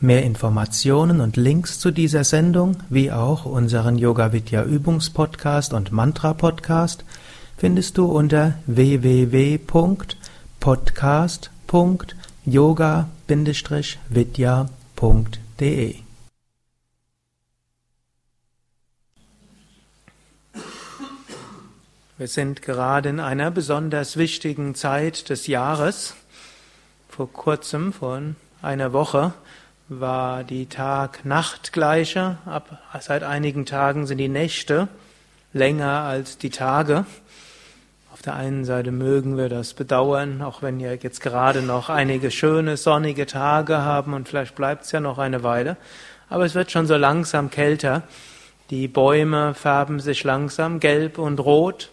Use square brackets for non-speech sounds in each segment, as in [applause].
Mehr Informationen und Links zu dieser Sendung, wie auch unseren Yoga Vidya Übungspodcast und Mantra Podcast findest du unter www.podcast.yoga-vidya.de. Wir sind gerade in einer besonders wichtigen Zeit des Jahres. Vor kurzem, vor einer Woche, war die Tag-Nacht-Gleiche. Ab, seit einigen Tagen sind die Nächte länger als die Tage. Auf der einen Seite mögen wir das bedauern, auch wenn wir jetzt gerade noch einige schöne sonnige Tage haben und vielleicht bleibt es ja noch eine Weile. Aber es wird schon so langsam kälter. Die Bäume färben sich langsam gelb und rot,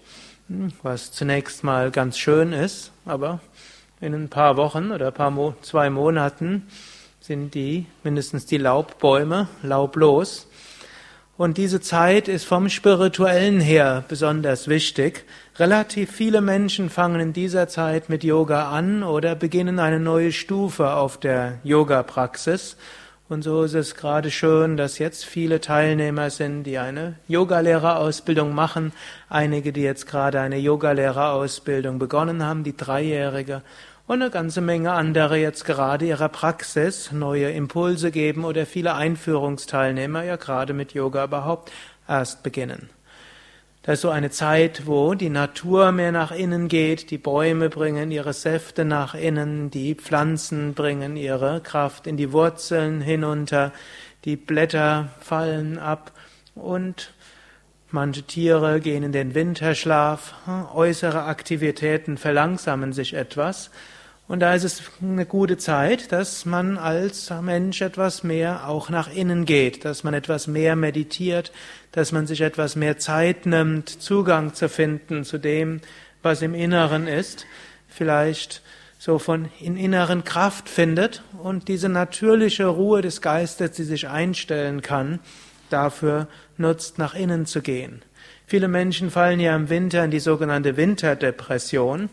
was zunächst mal ganz schön ist, aber in ein paar Wochen oder ein paar Mo zwei Monaten sind die, mindestens die Laubbäume, laublos. Und diese Zeit ist vom Spirituellen her besonders wichtig. Relativ viele Menschen fangen in dieser Zeit mit Yoga an oder beginnen eine neue Stufe auf der Yoga-Praxis. Und so ist es gerade schön, dass jetzt viele Teilnehmer sind, die eine Yogalehrerausbildung machen. Einige, die jetzt gerade eine Yogalehrerausbildung begonnen haben, die dreijährige und eine ganze Menge andere jetzt gerade ihrer Praxis neue Impulse geben oder viele Einführungsteilnehmer ja gerade mit Yoga überhaupt erst beginnen. Das ist so eine Zeit, wo die Natur mehr nach innen geht, die Bäume bringen ihre Säfte nach innen, die Pflanzen bringen ihre Kraft in die Wurzeln hinunter, die Blätter fallen ab und manche Tiere gehen in den Winterschlaf, äußere Aktivitäten verlangsamen sich etwas und da ist es eine gute Zeit, dass man als Mensch etwas mehr auch nach innen geht, dass man etwas mehr meditiert, dass man sich etwas mehr Zeit nimmt, Zugang zu finden zu dem, was im Inneren ist, vielleicht so von in inneren Kraft findet und diese natürliche Ruhe des Geistes, die sich einstellen kann, dafür nutzt, nach innen zu gehen. Viele Menschen fallen ja im Winter in die sogenannte Winterdepression.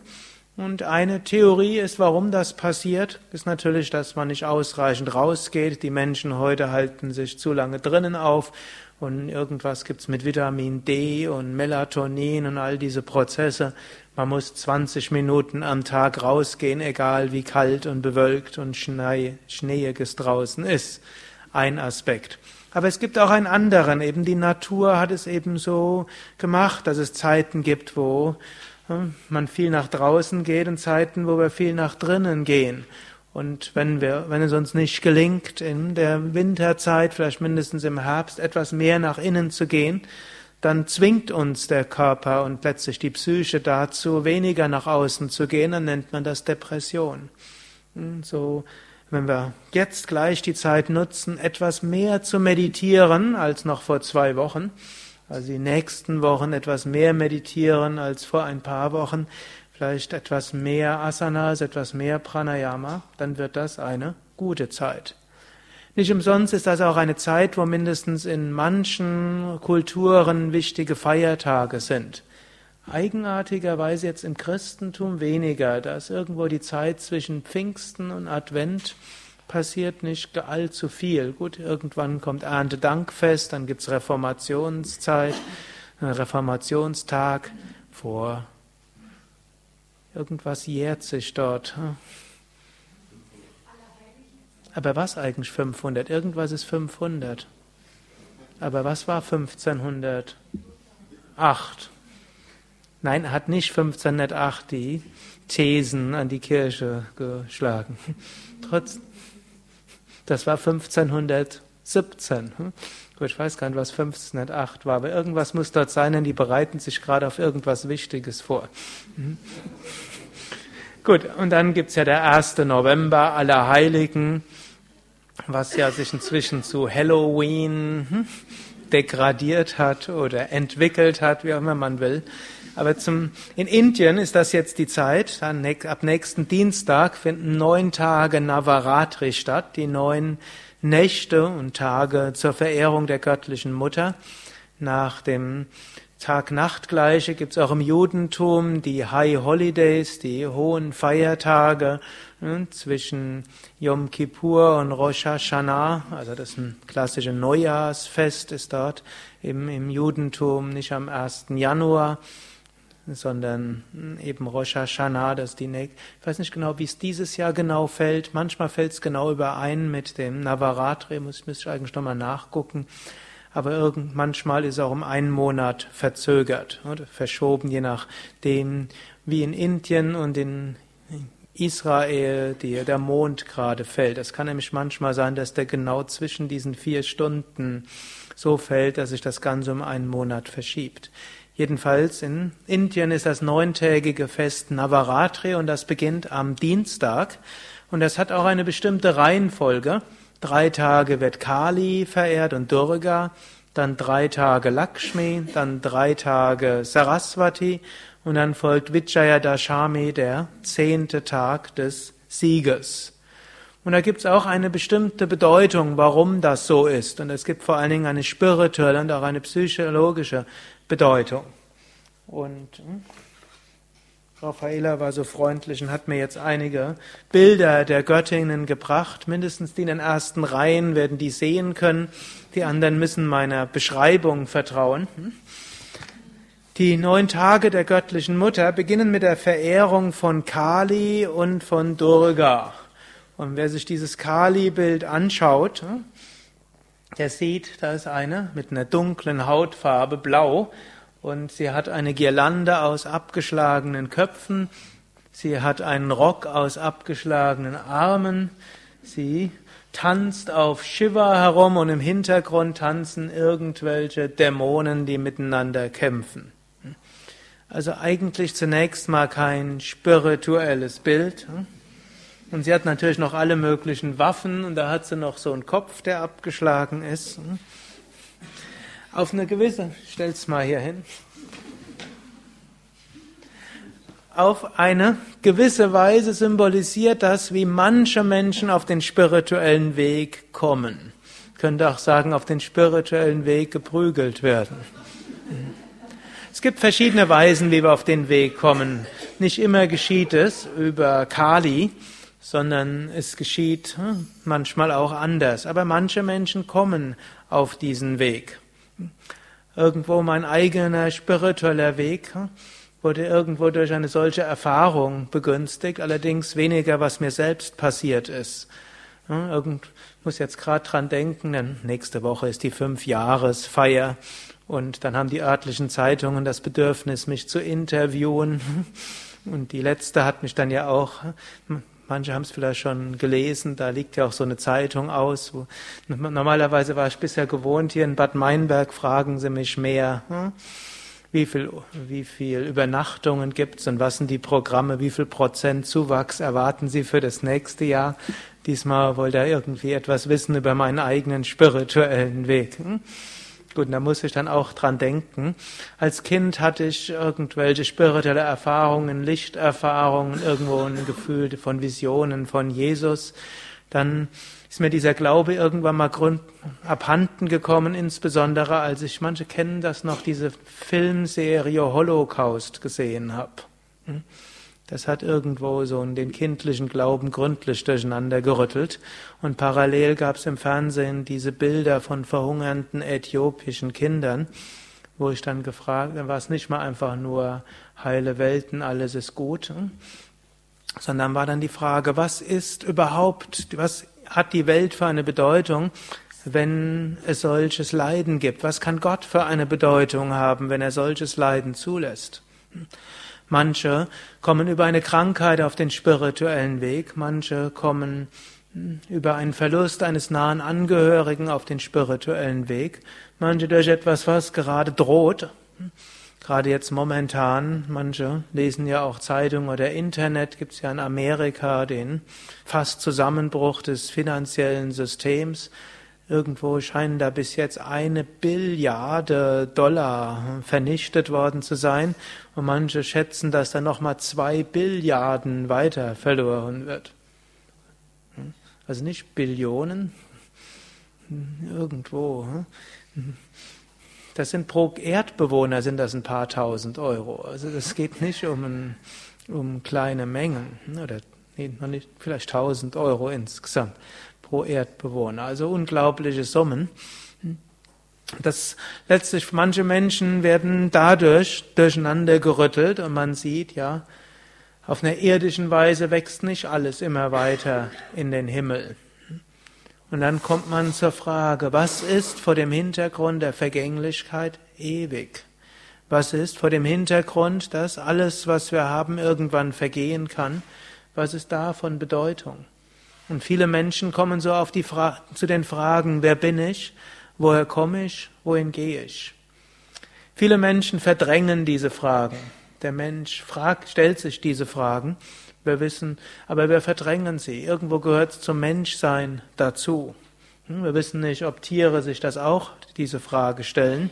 Und eine Theorie ist, warum das passiert, ist natürlich, dass man nicht ausreichend rausgeht. Die Menschen heute halten sich zu lange drinnen auf und irgendwas gibt's mit Vitamin D und Melatonin und all diese Prozesse. Man muss 20 Minuten am Tag rausgehen, egal wie kalt und bewölkt und Schnee, schneeiges draußen ist. Ein Aspekt. Aber es gibt auch einen anderen, eben die Natur hat es eben so gemacht, dass es Zeiten gibt, wo man viel nach draußen geht und Zeiten, wo wir viel nach drinnen gehen. Und wenn wir, wenn es uns nicht gelingt, in der Winterzeit, vielleicht mindestens im Herbst, etwas mehr nach innen zu gehen, dann zwingt uns der Körper und letztlich die Psyche dazu, weniger nach außen zu gehen, dann nennt man das Depression. Hm, so, wenn wir jetzt gleich die Zeit nutzen, etwas mehr zu meditieren als noch vor zwei Wochen, also die nächsten Wochen etwas mehr meditieren als vor ein paar Wochen, vielleicht etwas mehr Asanas, etwas mehr Pranayama, dann wird das eine gute Zeit. Nicht umsonst ist das auch eine Zeit, wo mindestens in manchen Kulturen wichtige Feiertage sind. Eigenartigerweise jetzt im Christentum weniger. Da ist irgendwo die Zeit zwischen Pfingsten und Advent passiert nicht allzu viel. Gut, irgendwann kommt Erntedankfest, dann gibt's Reformationszeit, Reformationstag vor. Irgendwas jährt sich dort. Aber was eigentlich 500? Irgendwas ist 500. Aber was war 1508? Nein, hat nicht 1508 die Thesen an die Kirche geschlagen. [laughs] Trotz, das war 1517. Hm? Ich weiß gar nicht, was 1508 war, aber irgendwas muss dort sein, denn die bereiten sich gerade auf irgendwas Wichtiges vor. Hm? Gut, und dann gibt's ja der 1. November, aller Heiligen. was ja sich inzwischen zu Halloween hm, degradiert hat oder entwickelt hat, wie auch immer man will. Aber zum, in Indien ist das jetzt die Zeit. Dann, ab nächsten Dienstag finden neun Tage Navaratri statt, die neun Nächte und Tage zur Verehrung der göttlichen Mutter. Nach dem Tag-Nacht-Gleiche gibt es auch im Judentum die High Holidays, die hohen Feiertage ne, zwischen Yom Kippur und Rosh Hashanah. Also das klassisches Neujahrsfest ist dort im, im Judentum, nicht am 1. Januar, sondern eben Rosh Hashanah, das die ich weiß nicht genau, wie es dieses Jahr genau fällt. Manchmal fällt es genau überein mit dem Navaratri, muss, muss ich eigentlich nochmal nachgucken aber irgend, manchmal ist auch um einen Monat verzögert oder verschoben, je nachdem, wie in Indien und in Israel die, der Mond gerade fällt. Es kann nämlich manchmal sein, dass der genau zwischen diesen vier Stunden so fällt, dass sich das Ganze um einen Monat verschiebt. Jedenfalls in Indien ist das neuntägige Fest Navaratri und das beginnt am Dienstag und das hat auch eine bestimmte Reihenfolge. Drei Tage wird Kali verehrt und Durga, dann drei Tage Lakshmi, dann drei Tage Saraswati und dann folgt Vijayadashami, der zehnte Tag des Sieges. Und da gibt es auch eine bestimmte Bedeutung, warum das so ist. Und es gibt vor allen Dingen eine spirituelle und auch eine psychologische Bedeutung. Und hm, Raffaela war so freundlich und hat mir jetzt einige Bilder der Göttinnen gebracht. Mindestens die in den ersten Reihen werden die sehen können. Die anderen müssen meiner Beschreibung vertrauen. Die neun Tage der göttlichen Mutter beginnen mit der Verehrung von Kali und von Durga. Und wer sich dieses Kali-Bild anschaut, der sieht, da ist eine mit einer dunklen Hautfarbe, blau, und sie hat eine Girlande aus abgeschlagenen Köpfen, sie hat einen Rock aus abgeschlagenen Armen, sie tanzt auf Shiva herum und im Hintergrund tanzen irgendwelche Dämonen, die miteinander kämpfen. Also eigentlich zunächst mal kein spirituelles Bild. Und sie hat natürlich noch alle möglichen Waffen und da hat sie noch so einen Kopf, der abgeschlagen ist auf eine gewisse, stell's mal hier hin, auf eine gewisse Weise symbolisiert das, wie manche Menschen auf den spirituellen Weg kommen. Ich könnte auch sagen, auf den spirituellen Weg geprügelt werden. Es gibt verschiedene Weisen, wie wir auf den Weg kommen. Nicht immer geschieht es über Kali, sondern es geschieht hm, manchmal auch anders. Aber manche Menschen kommen auf diesen Weg. Irgendwo mein eigener spiritueller Weg wurde irgendwo durch eine solche Erfahrung begünstigt, allerdings weniger, was mir selbst passiert ist. Irgend muss jetzt gerade dran denken, denn nächste Woche ist die Fünfjahresfeier und dann haben die örtlichen Zeitungen das Bedürfnis, mich zu interviewen. [laughs] Und die letzte hat mich dann ja auch Manche haben es vielleicht schon gelesen, da liegt ja auch so eine Zeitung aus. Wo, normalerweise war ich bisher gewohnt, hier in Bad Meinberg fragen sie mich mehr, hm? wie viel, wie viel Übernachtungen gibt's und was sind die Programme, wie viel Prozent Zuwachs erwarten Sie für das nächste Jahr. Diesmal wollte er irgendwie etwas wissen über meinen eigenen spirituellen Weg. Hm? Gut, da muss ich dann auch dran denken. Als Kind hatte ich irgendwelche spirituelle Erfahrungen, Lichterfahrungen, irgendwo ein Gefühl von Visionen von Jesus. Dann ist mir dieser Glaube irgendwann mal abhanden gekommen, insbesondere als ich, manche kennen das noch, diese Filmserie Holocaust gesehen habe. Hm? Das hat irgendwo so den kindlichen Glauben gründlich durcheinander gerüttelt. Und parallel gab es im Fernsehen diese Bilder von verhungernden äthiopischen Kindern, wo ich dann gefragt, dann war es nicht mal einfach nur heile Welten, alles ist gut, sondern war dann die Frage, was ist überhaupt, was hat die Welt für eine Bedeutung, wenn es solches Leiden gibt? Was kann Gott für eine Bedeutung haben, wenn er solches Leiden zulässt? Manche kommen über eine Krankheit auf den spirituellen Weg, manche kommen hm, über einen Verlust eines nahen Angehörigen auf den spirituellen Weg, manche durch etwas, was gerade droht. Gerade jetzt momentan, manche lesen ja auch Zeitung oder Internet, gibt es ja in Amerika den fast Zusammenbruch des finanziellen Systems. Irgendwo scheinen da bis jetzt eine Billiarde Dollar vernichtet worden zu sein und manche schätzen, dass da nochmal zwei Billiarden weiter verloren wird. Also nicht Billionen, irgendwo. Das sind pro Erdbewohner sind das ein paar tausend Euro. Also das geht nicht um, um kleine Mengen oder nee, nicht, vielleicht tausend Euro insgesamt pro Erdbewohner. Also unglaubliche Summen. Das letztlich manche Menschen werden dadurch durcheinander gerüttelt und man sieht ja, auf einer irdischen Weise wächst nicht alles immer weiter in den Himmel. Und dann kommt man zur Frage, was ist vor dem Hintergrund der Vergänglichkeit ewig? Was ist vor dem Hintergrund, dass alles, was wir haben, irgendwann vergehen kann? Was ist da von Bedeutung? Und viele Menschen kommen so auf die Fra zu den Fragen, wer bin ich? Woher komme ich? Wohin gehe ich? Viele Menschen verdrängen diese Fragen. Der Mensch fragt, stellt sich diese Fragen wir wissen, aber wir verdrängen sie. Irgendwo gehört es zum Menschsein dazu. Hm, wir wissen nicht, ob Tiere sich das auch, diese Frage stellen.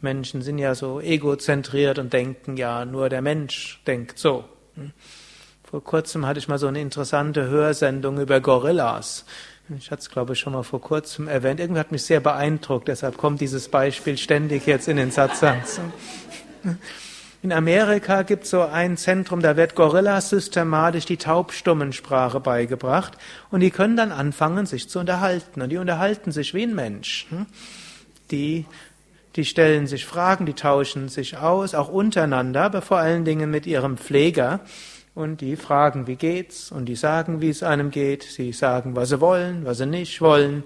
Menschen sind ja so egozentriert und denken ja, nur der Mensch denkt so. Hm. Vor kurzem hatte ich mal so eine interessante Hörsendung über Gorillas. Ich hatte es, glaube ich, schon mal vor kurzem erwähnt. Irgendwie hat mich sehr beeindruckt, deshalb kommt dieses Beispiel ständig jetzt in den Satzang. In Amerika gibt es so ein Zentrum, da wird Gorillas systematisch die Taubstummensprache beigebracht und die können dann anfangen, sich zu unterhalten. Und die unterhalten sich wie ein Mensch. Hm? Die, die stellen sich Fragen, die tauschen sich aus, auch untereinander, aber vor allen Dingen mit ihrem Pfleger. Und die fragen, wie geht's? Und die sagen, wie es einem geht. Sie sagen, was sie wollen, was sie nicht wollen.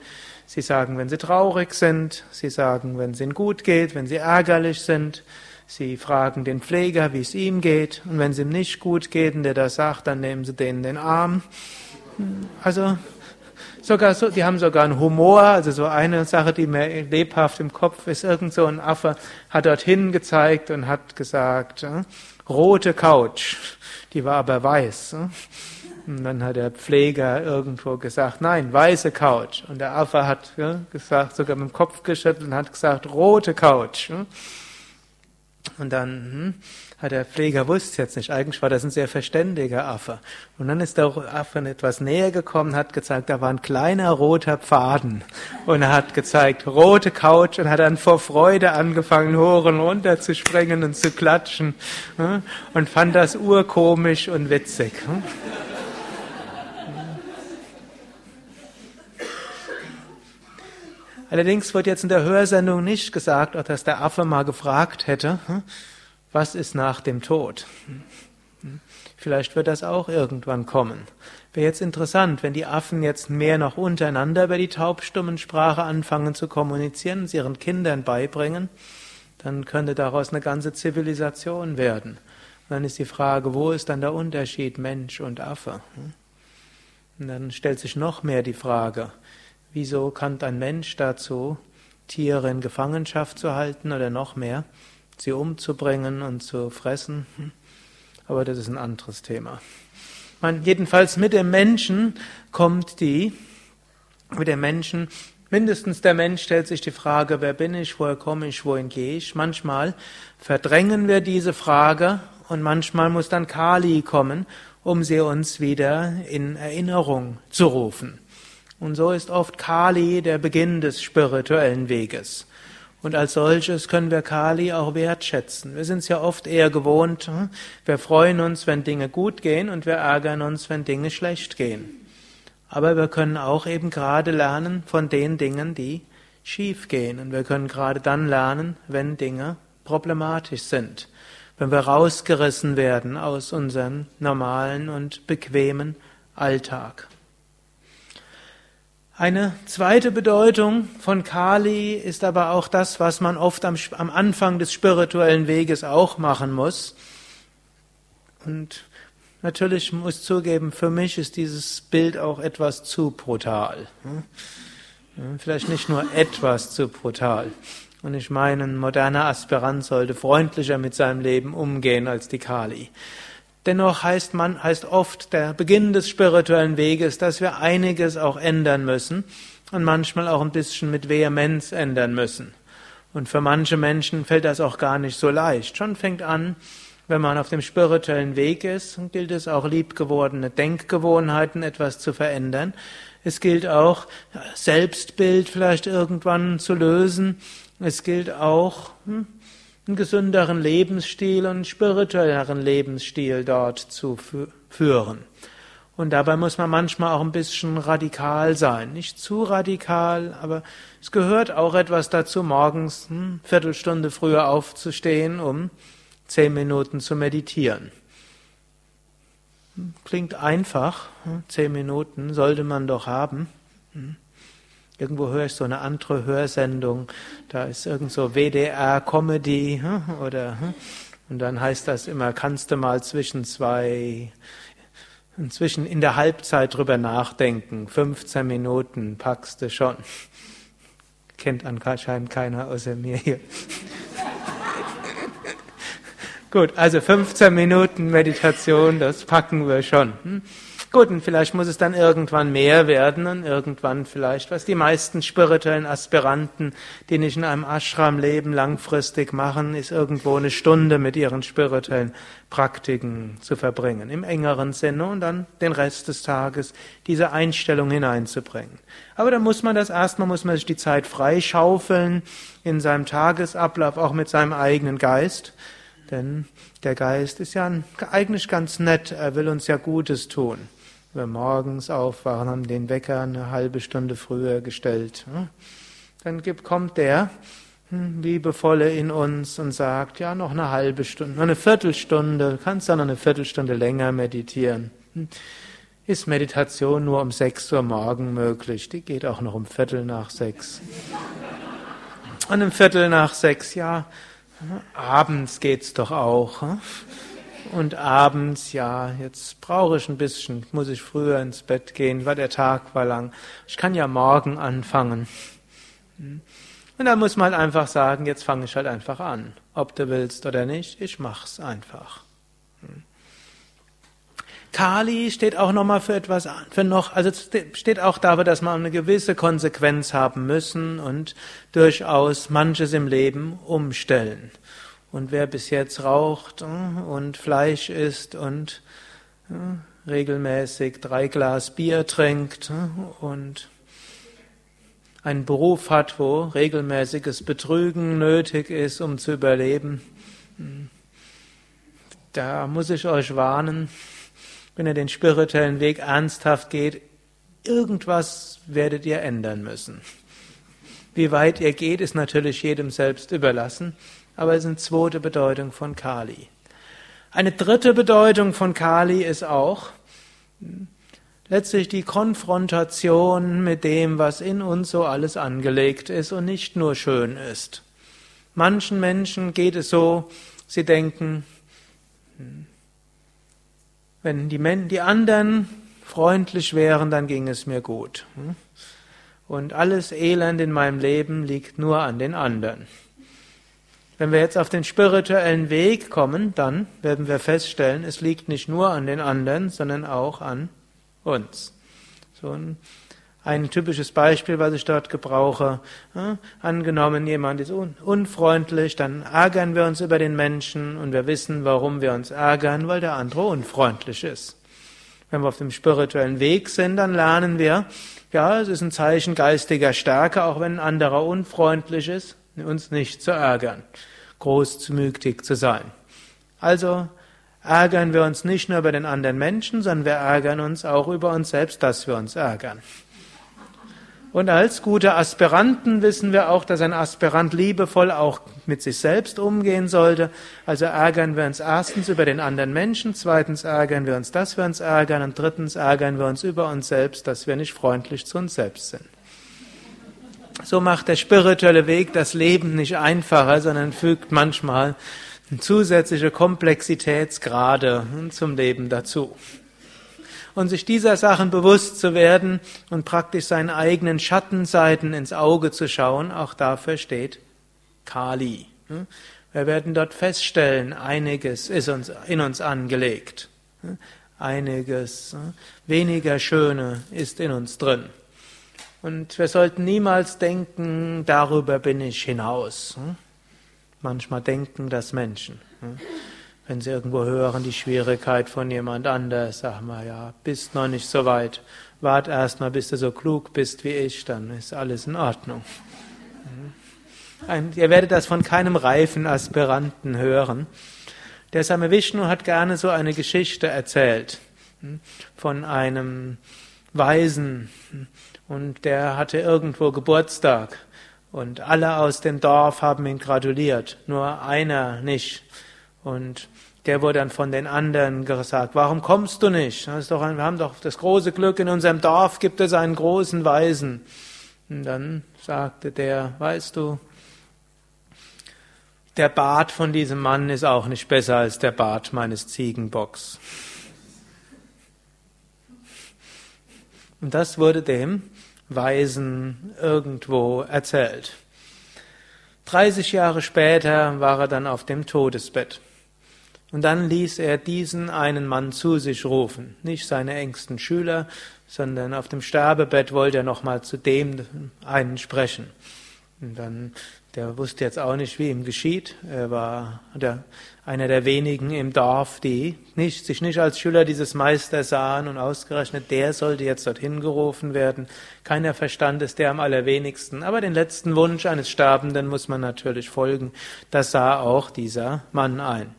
Sie sagen, wenn sie traurig sind. Sie sagen, wenn es ihnen gut geht, wenn sie ärgerlich sind. Sie fragen den Pfleger, wie es ihm geht. Und wenn es ihm nicht gut geht und der das sagt, dann nehmen sie denen den Arm. Also, sogar so, die haben sogar einen Humor. Also so eine Sache, die mir lebhaft im Kopf ist. Irgend so ein Affe hat dorthin gezeigt und hat gesagt, rote Couch. Die war aber weiß. Äh. Und dann hat der Pfleger irgendwo gesagt, nein, weiße Couch. Und der Affe hat gesagt, sogar mit dem Kopf geschüttelt und hat gesagt, rote Couch. Ja. Und dann hm, der Pfleger wusste jetzt nicht, eigentlich war das ein sehr verständiger Affe. Und dann ist der Affe etwas näher gekommen, hat gezeigt, da war ein kleiner roter Faden. Und er hat gezeigt, rote Couch und hat dann vor Freude angefangen, hoch und runter zu springen und zu klatschen. Hm, und fand das urkomisch und witzig. Hm. Allerdings wird jetzt in der Hörsendung nicht gesagt, dass der Affe mal gefragt hätte, hm, was ist nach dem Tod? Vielleicht wird das auch irgendwann kommen. Wäre jetzt interessant, wenn die Affen jetzt mehr noch untereinander über die Taubstummensprache anfangen zu kommunizieren sie ihren Kindern beibringen, dann könnte daraus eine ganze Zivilisation werden. Und dann ist die Frage, wo ist dann der Unterschied Mensch und Affe? Und dann stellt sich noch mehr die Frage, Wieso kann ein Mensch dazu, Tiere in Gefangenschaft zu halten oder noch mehr, sie umzubringen und zu fressen? Aber das ist ein anderes Thema. Man, jedenfalls mit dem Menschen kommt die, mit dem Menschen, mindestens der Mensch stellt sich die Frage, wer bin ich, woher komme ich, wohin gehe ich? Manchmal verdrängen wir diese Frage und manchmal muss dann Kali kommen, um sie uns wieder in Erinnerung zu rufen. Und so ist oft Kali der Beginn des spirituellen Weges. Und als solches können wir Kali auch wertschätzen. Wir sind es ja oft eher gewohnt, hm? wir freuen uns, wenn Dinge gut gehen und wir ärgern uns, wenn Dinge schlecht gehen. Aber wir können auch eben gerade lernen von den Dingen, die schief gehen. Und wir können gerade dann lernen, wenn Dinge problematisch sind. Wenn wir rausgerissen werden aus unserem normalen und bequemen Alltag. Eine zweite Bedeutung von Kali ist aber auch das, was man oft am, am, Anfang des spirituellen Weges auch machen muss. Und natürlich muss ich zugeben, für mich ist dieses Bild auch etwas zu brutal. Vielleicht nicht nur etwas zu brutal. Und ich meine, ein moderner Aspirant sollte freundlicher mit seinem Leben umgehen als die Kali. Dennoch heißt man, heißt oft der Beginn des spirituellen Weges, dass wir einiges auch ändern müssen und manchmal auch ein bisschen mit Vehemenz ändern müssen. Und für manche Menschen fällt das auch gar nicht so leicht. Schon fängt an, wenn man auf dem spirituellen Weg ist, gilt es auch liebgewordene Denkgewohnheiten etwas zu verändern. Es gilt auch Selbstbild vielleicht irgendwann zu lösen. Es gilt auch hm, einen gesünderen Lebensstil und einen spirituelleren Lebensstil dort zu führen. Und dabei muss man manchmal auch ein bisschen radikal sein. Nicht zu radikal, aber es gehört auch etwas dazu, morgens eine hm, Viertelstunde früher aufzustehen, um zehn Minuten zu meditieren. Hm, klingt einfach, hm, zehn Minuten sollte man doch haben. Irgendwo höre ich so eine andere Hörsendung, da ist irgend so WDR-Comedy oder und dann heißt das immer, kannst du mal zwischen zwei inzwischen in der Halbzeit drüber nachdenken. 15 Minuten packst du schon. Kennt anscheinend keiner außer mir hier. [laughs] Gut, also 15 Minuten Meditation, das packen wir schon. Gut, und vielleicht muss es dann irgendwann mehr werden und irgendwann vielleicht, was die meisten spirituellen Aspiranten, die nicht in einem Ashram leben, langfristig machen, ist irgendwo eine Stunde mit ihren spirituellen Praktiken zu verbringen, im engeren Sinne und dann den Rest des Tages diese Einstellung hineinzubringen. Aber da muss man das erstmal, muss man sich die Zeit freischaufeln in seinem Tagesablauf, auch mit seinem eigenen Geist, denn der Geist ist ja eigentlich ganz nett, er will uns ja Gutes tun wir morgens aufwachen, haben den Wecker eine halbe Stunde früher gestellt. Dann kommt der hm, Liebevolle in uns und sagt, ja, noch eine halbe Stunde, eine Viertelstunde, kannst dann noch eine Viertelstunde länger meditieren. Hm. Ist Meditation nur um sechs Uhr morgen möglich? Die geht auch noch um Viertel nach sechs. Und um Viertel nach sechs, ja, abends geht's doch auch. Und abends, ja, jetzt brauche ich ein bisschen, muss ich früher ins Bett gehen, weil der Tag war lang. Ich kann ja morgen anfangen. Hm. Und dann muss man halt einfach sagen, jetzt fange ich halt einfach an. Ob du willst oder nicht, ich mach's einfach. Hm. Kali steht auch nochmal für etwas, für noch, also steht auch dafür, dass man eine gewisse Konsequenz haben müssen und durchaus manches im Leben umstellen. Und wer bis jetzt raucht äh, und Fleisch isst und äh, regelmäßig drei Glas Bier trinkt äh, und einen Beruf hat, wo regelmäßiges Betrügen nötig ist, um zu überleben, da muss ich euch warnen, wenn ihr den spirituellen Weg ernsthaft geht, irgendwas werdet ihr ändern müssen. Wie weit ihr geht, ist natürlich jedem selbst überlassen aber es ist eine zweite Bedeutung von Kali. Eine dritte Bedeutung von Kali ist auch letztlich die Konfrontation mit dem, was in uns so alles angelegt ist und nicht nur schön ist. Manchen Menschen geht es so, sie denken, wenn die, Men die anderen freundlich wären, dann ging es mir gut. Und alles Elend in meinem Leben liegt nur an den anderen. Wenn wir jetzt auf den spirituellen Weg kommen, dann werden wir feststellen, es liegt nicht nur an den anderen, sondern auch an uns. So ein, ein typisches Beispiel, was ich dort gebrauche. Ja, angenommen, jemand ist un unfreundlich, dann ärgern wir uns über den Menschen und wir wissen, warum wir uns ärgern, weil der andere unfreundlich ist. Wenn wir auf dem spirituellen Weg sind, dann lernen wir, ja, es ist ein Zeichen geistiger Stärke, auch wenn ein anderer unfreundlich ist, uns nicht zu ärgern, großzügig zu sein. Also ärgern wir uns nicht nur über den anderen Menschen, sondern wir ärgern uns auch über uns selbst, dass wir uns ärgern. Und als gute Aspiranten wissen wir auch, dass ein Aspirant liebevoll auch mit sich selbst umgehen sollte. Also ärgern wir uns erstens über den anderen Menschen, zweitens ärgern wir uns, dass wir uns ärgern und drittens ärgern wir uns über uns selbst, dass wir nicht freundlich zu uns selbst sind. So macht der spirituelle Weg das Leben nicht einfacher, sondern fügt manchmal zusätzliche Komplexitätsgrade zum Leben dazu. Und sich dieser Sachen bewusst zu werden und praktisch seinen eigenen Schattenseiten ins Auge zu schauen, auch dafür steht Kali. Wir werden dort feststellen, einiges ist uns, in uns angelegt. Einiges weniger Schöne ist in uns drin. Und wir sollten niemals denken, darüber bin ich hinaus. Manchmal denken das Menschen. Wenn sie irgendwo hören, die Schwierigkeit von jemand anders, sagen wir, ja, bist noch nicht so weit. Wart erst mal, bis du so klug bist wie ich, dann ist alles in Ordnung. Ein, ihr werdet das von keinem reifen Aspiranten hören. Der Same Vishnu hat gerne so eine Geschichte erzählt von einem Weisen und der hatte irgendwo Geburtstag und alle aus dem Dorf haben ihn gratuliert, nur einer nicht. Und der wurde dann von den anderen gesagt, warum kommst du nicht? Das ist doch ein, wir haben doch das große Glück, in unserem Dorf gibt es einen großen Weisen. Und dann sagte der, weißt du, der Bart von diesem Mann ist auch nicht besser als der Bart meines Ziegenbocks. Und das wurde dem Weisen irgendwo erzählt. 30 Jahre später war er dann auf dem Todesbett. Und dann ließ er diesen einen Mann zu sich rufen, nicht seine engsten Schüler, sondern auf dem Sterbebett wollte er nochmal zu dem einen sprechen. Und dann der wusste jetzt auch nicht, wie ihm geschieht. Er war der, einer der wenigen im Dorf, die nicht, sich nicht als Schüler dieses Meisters sahen und ausgerechnet der sollte jetzt dorthin gerufen werden. Keiner verstand es, der am allerwenigsten. Aber den letzten Wunsch eines Sterbenden muss man natürlich folgen. Das sah auch dieser Mann ein.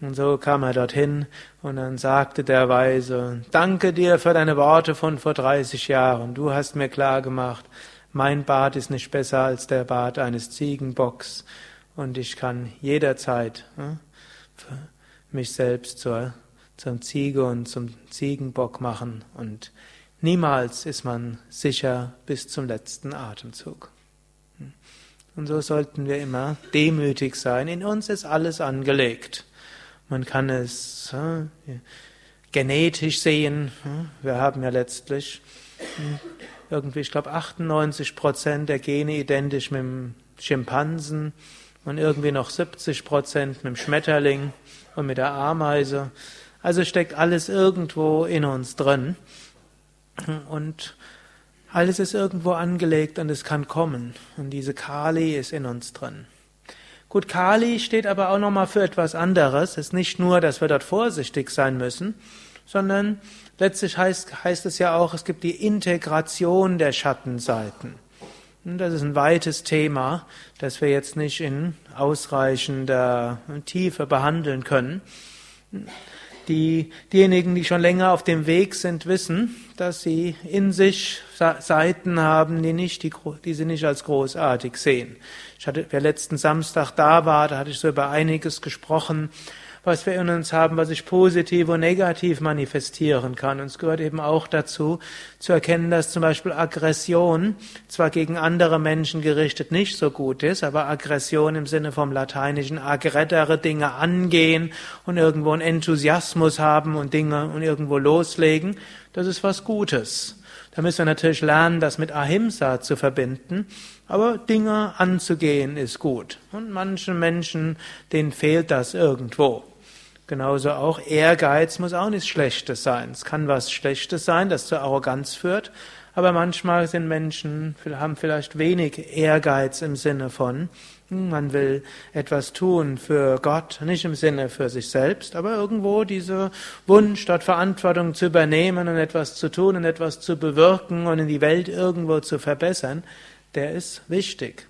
Und so kam er dorthin und dann sagte der Weise, danke dir für deine Worte von vor 30 Jahren. Du hast mir klar gemacht, mein Bart ist nicht besser als der Bart eines Ziegenbocks und ich kann jederzeit hm, mich selbst zur, zum Ziege und zum Ziegenbock machen und niemals ist man sicher bis zum letzten Atemzug. Hm. Und so sollten wir immer demütig sein. In uns ist alles angelegt. Man kann es hm, genetisch sehen. Wir haben ja letztlich irgendwie, ich glaube, 98 Prozent der Gene identisch mit dem Schimpansen und irgendwie noch 70 Prozent mit dem Schmetterling und mit der Ameise. Also steckt alles irgendwo in uns drin und alles ist irgendwo angelegt und es kann kommen. Und diese Kali ist in uns drin. Gut, Kali steht aber auch nochmal für etwas anderes. Es ist nicht nur, dass wir dort vorsichtig sein müssen, sondern letztlich heißt, heißt es ja auch, es gibt die Integration der Schattenseiten. Und das ist ein weites Thema, das wir jetzt nicht in ausreichender Tiefe behandeln können. Die, diejenigen, die schon länger auf dem Weg sind, wissen, dass sie in sich Seiten haben, die, nicht, die, die sie nicht als großartig sehen. Ich hatte, wer letzten Samstag da war, da hatte ich so über einiges gesprochen, was wir in uns haben, was sich positiv und negativ manifestieren kann. Und es gehört eben auch dazu, zu erkennen, dass zum Beispiel Aggression zwar gegen andere Menschen gerichtet nicht so gut ist, aber Aggression im Sinne vom lateinischen aggredere Dinge angehen und irgendwo einen Enthusiasmus haben und Dinge und irgendwo loslegen, das ist was Gutes. Da müssen wir natürlich lernen, das mit Ahimsa zu verbinden. Aber Dinge anzugehen ist gut. Und manchen Menschen, denen fehlt das irgendwo. Genauso auch Ehrgeiz muss auch nichts Schlechtes sein. Es kann was Schlechtes sein, das zur Arroganz führt, aber manchmal sind Menschen, haben vielleicht wenig Ehrgeiz im Sinne von, hm, man will etwas tun für Gott, nicht im Sinne für sich selbst, aber irgendwo dieser Wunsch, dort Verantwortung zu übernehmen und etwas zu tun und etwas zu bewirken und in die Welt irgendwo zu verbessern, der ist wichtig.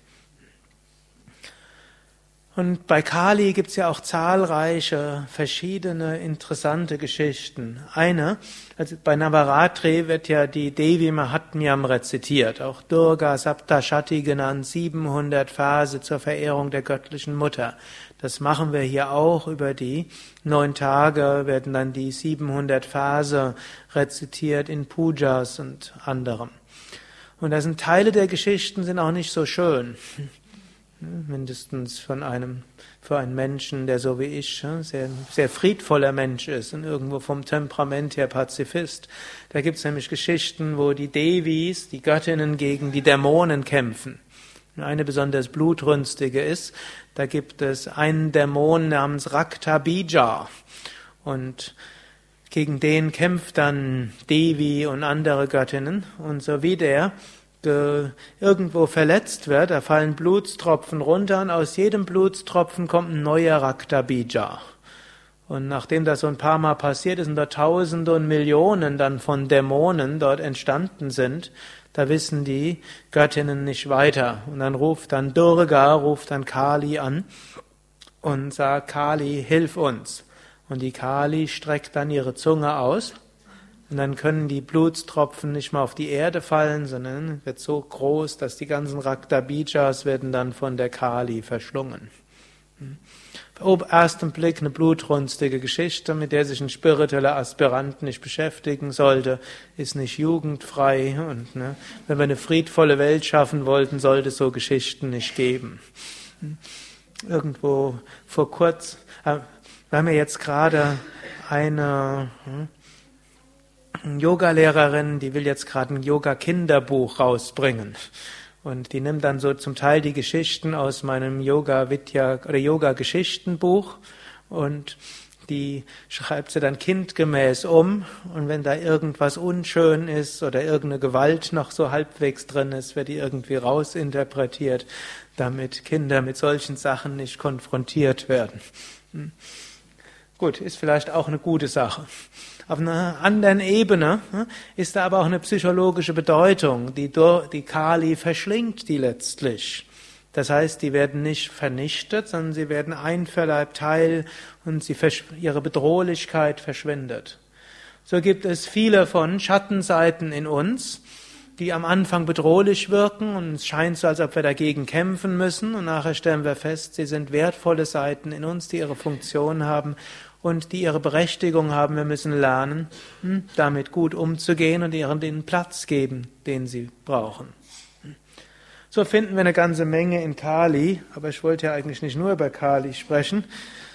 Und bei Kali gibt es ja auch zahlreiche verschiedene interessante Geschichten. Eine, also bei Navaratri wird ja die Devi Mahatmyam rezitiert, auch Durga Saptashati genannt, 700 Verse zur Verehrung der göttlichen Mutter. Das machen wir hier auch über die neun Tage werden dann die 700 Verse rezitiert in Pujas und anderem. Und da sind Teile der Geschichten sind auch nicht so schön mindestens von einem, für einen Menschen, der so wie ich, sehr, sehr friedvoller Mensch ist und irgendwo vom Temperament her Pazifist. Da gibt es nämlich Geschichten, wo die Devis, die Göttinnen, gegen die Dämonen kämpfen. eine besonders blutrünstige ist. Da gibt es einen Dämon namens Raktabija. Und gegen den kämpft dann Devi und andere Göttinnen. Und so wie der irgendwo verletzt wird, da fallen Blutstropfen runter und aus jedem Blutstropfen kommt ein neuer Raktabija. Und nachdem das so ein paar Mal passiert ist und da Tausende und Millionen dann von Dämonen dort entstanden sind, da wissen die Göttinnen nicht weiter. Und dann ruft dann Durga, ruft dann Kali an und sagt, Kali, hilf uns. Und die Kali streckt dann ihre Zunge aus und dann können die Blutstropfen nicht mehr auf die Erde fallen, sondern wird so groß, dass die ganzen Raktabijas werden dann von der Kali verschlungen. Auf ersten Blick eine blutrünstige Geschichte, mit der sich ein spiritueller Aspirant nicht beschäftigen sollte, ist nicht jugendfrei und ne, wenn wir eine friedvolle Welt schaffen wollten, sollte es so Geschichten nicht geben. Irgendwo vor kurz, äh, wir haben ja jetzt gerade eine hm, Yoga-Lehrerin, die will jetzt gerade ein Yoga-Kinderbuch rausbringen. Und die nimmt dann so zum Teil die Geschichten aus meinem Yoga Vidya oder Yoga Geschichtenbuch und die schreibt sie dann kindgemäß um. Und wenn da irgendwas unschön ist oder irgendeine Gewalt noch so halbwegs drin ist, wird die irgendwie rausinterpretiert, damit Kinder mit solchen Sachen nicht konfrontiert werden. Hm. Gut, ist vielleicht auch eine gute Sache. Auf einer anderen Ebene hm, ist da aber auch eine psychologische Bedeutung. Die, die Kali verschlingt die letztlich. Das heißt, die werden nicht vernichtet, sondern sie werden einverleibt Teil und sie, ihre Bedrohlichkeit verschwindet. So gibt es viele von Schattenseiten in uns, die am Anfang bedrohlich wirken und es scheint so, als ob wir dagegen kämpfen müssen und nachher stellen wir fest, sie sind wertvolle Seiten in uns, die ihre Funktion haben und die ihre Berechtigung haben. Wir müssen lernen, hm, damit gut umzugehen und ihren den Platz geben, den sie brauchen. So finden wir eine ganze Menge in Kali, aber ich wollte ja eigentlich nicht nur über Kali sprechen,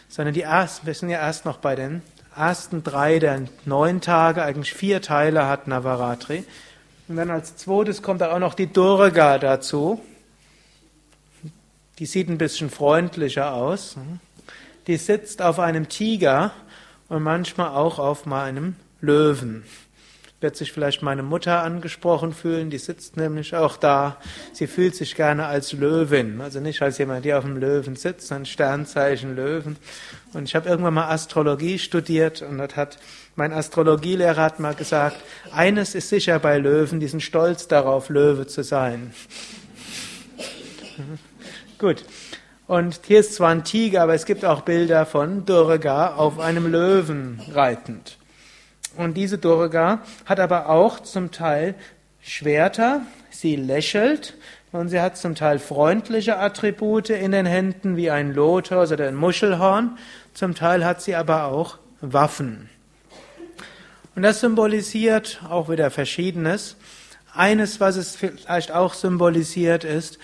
sondern die ersten, wir sind ja erst noch bei den ersten drei der neun Tage, eigentlich vier Teile hat Navaratri. Und dann als zweites kommt auch noch die Durga dazu. Die sieht ein bisschen freundlicher aus die sitzt auf einem Tiger und manchmal auch auf meinem Löwen. Wird sich vielleicht meine Mutter angesprochen fühlen, die sitzt nämlich auch da. Sie fühlt sich gerne als Löwin, also nicht als jemand, der auf dem Löwen sitzt, sondern Sternzeichen Löwen. Und ich habe irgendwann mal Astrologie studiert und das hat mein Astrologielehrer hat mal gesagt, eines ist sicher bei Löwen, die sind stolz darauf, Löwe zu sein. [laughs] Gut. Und hier ist zwar ein Tiger, aber es gibt auch Bilder von Durga auf einem Löwen reitend. Und diese Durga hat aber auch zum Teil Schwerter, sie lächelt und sie hat zum Teil freundliche Attribute in den Händen wie ein Lotus oder ein Muschelhorn, zum Teil hat sie aber auch Waffen. Und das symbolisiert auch wieder Verschiedenes. Eines, was es vielleicht auch symbolisiert, ist,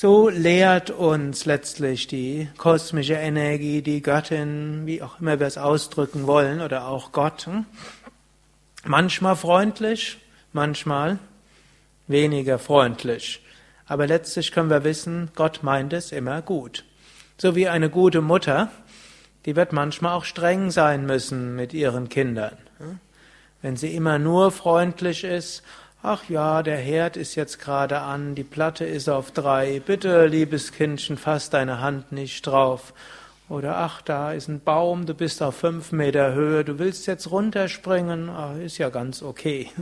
so lehrt uns letztlich die kosmische Energie, die Göttin, wie auch immer wir es ausdrücken wollen, oder auch Gott. Hm? Manchmal freundlich, manchmal weniger freundlich. Aber letztlich können wir wissen, Gott meint es immer gut. So wie eine gute Mutter, die wird manchmal auch streng sein müssen mit ihren Kindern. Hm? Wenn sie immer nur freundlich ist Ach ja, der Herd ist jetzt gerade an, die Platte ist auf drei. Bitte, liebes Kindchen, fass deine Hand nicht drauf. Oder ach, da ist ein Baum, du bist auf fünf Meter Höhe, du willst jetzt runterspringen. Ach, ist ja ganz okay. [laughs]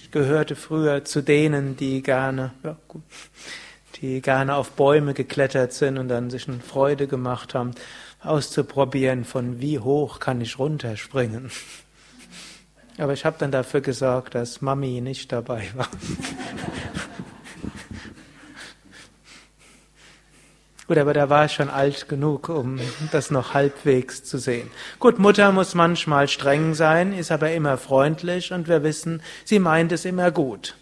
Ich gehörte früher zu denen, die gerne, ja, gut, die gerne auf Bäume geklettert sind und dann sich eine Freude gemacht haben, auszuprobieren, von wie hoch kann ich runterspringen. Aber ich habe dann dafür gesorgt, dass Mami nicht dabei war. Gut, aber da war ich schon alt genug, um das noch halbwegs zu sehen. Gut, Mutter muss manchmal streng sein, ist aber immer freundlich und wir wissen, sie meint es immer gut.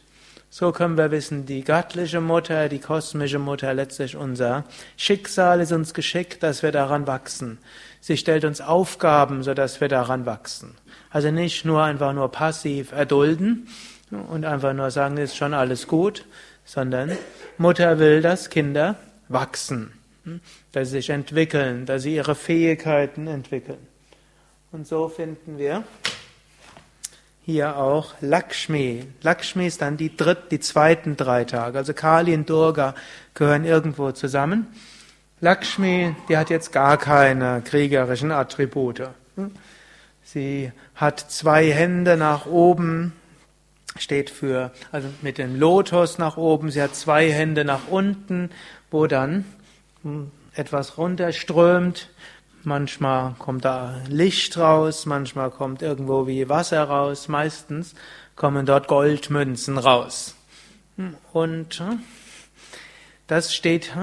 So können wir wissen, die göttliche Mutter, die kosmische Mutter, letztlich unser Schicksal ist uns geschickt, dass wir daran wachsen. Sie stellt uns Aufgaben, sodass wir daran wachsen. Also nicht nur einfach nur passiv erdulden, und einfach nur sagen, ist schon alles gut, sondern Mutter will, dass Kinder wachsen, dass sie sich entwickeln, dass sie ihre Fähigkeiten entwickeln. Und so finden wir hier auch Lakshmi. Lakshmi ist dann die dritt, die zweiten drei Tage. Also Kali und Durga gehören irgendwo zusammen. Lakshmi, die hat jetzt gar keine kriegerischen Attribute. Sie hat zwei Hände nach oben, steht für, also mit dem Lotus nach oben. Sie hat zwei Hände nach unten, wo dann hm, etwas runterströmt. Manchmal kommt da Licht raus, manchmal kommt irgendwo wie Wasser raus. Meistens kommen dort Goldmünzen raus. Hm, und hm, das steht